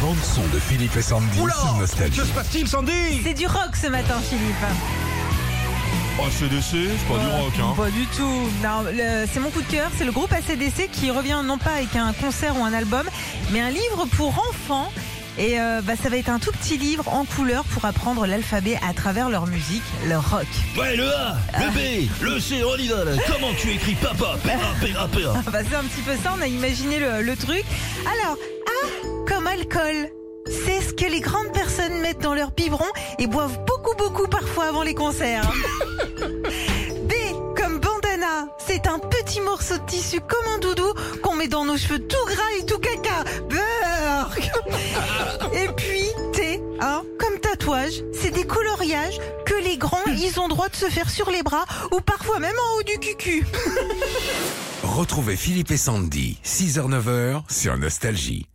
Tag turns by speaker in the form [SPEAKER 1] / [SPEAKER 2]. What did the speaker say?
[SPEAKER 1] bande son de Philippe et Sandy
[SPEAKER 2] Oula
[SPEAKER 1] sur Nostalgie.
[SPEAKER 2] Que se passe-t-il, Sandy?
[SPEAKER 3] C'est du rock ce matin, Philippe.
[SPEAKER 2] Oh, CDC, c'est pas du rock, hein.
[SPEAKER 3] Pas du tout. C'est mon coup de cœur. C'est le groupe ACDC qui revient non pas avec un concert ou un album, mais un livre pour enfants. Et euh, bah, ça va être un tout petit livre en couleur pour apprendre l'alphabet à travers leur musique, leur rock.
[SPEAKER 4] Ouais, le A, le B, le C, on y va là. Comment tu écris papa Péra, péra, péra.
[SPEAKER 3] Ah bah, c'est un petit peu ça, on a imaginé le, le truc. Alors, A comme alcool. C'est ce que les grandes personnes mettent dans leur biberon et boivent beaucoup beaucoup parfois avant les concerts. B comme bandana. C'est un petit morceau de tissu comme un doudou qu'on met dans nos cheveux tout gras et tout caca. Beurre. Et puis T, hein, comme tatouage, c'est des coloriages que les grands, ils ont droit de se faire sur les bras ou parfois même en haut du cucu.
[SPEAKER 1] Retrouvez Philippe et Sandy, 6h-9h sur Nostalgie.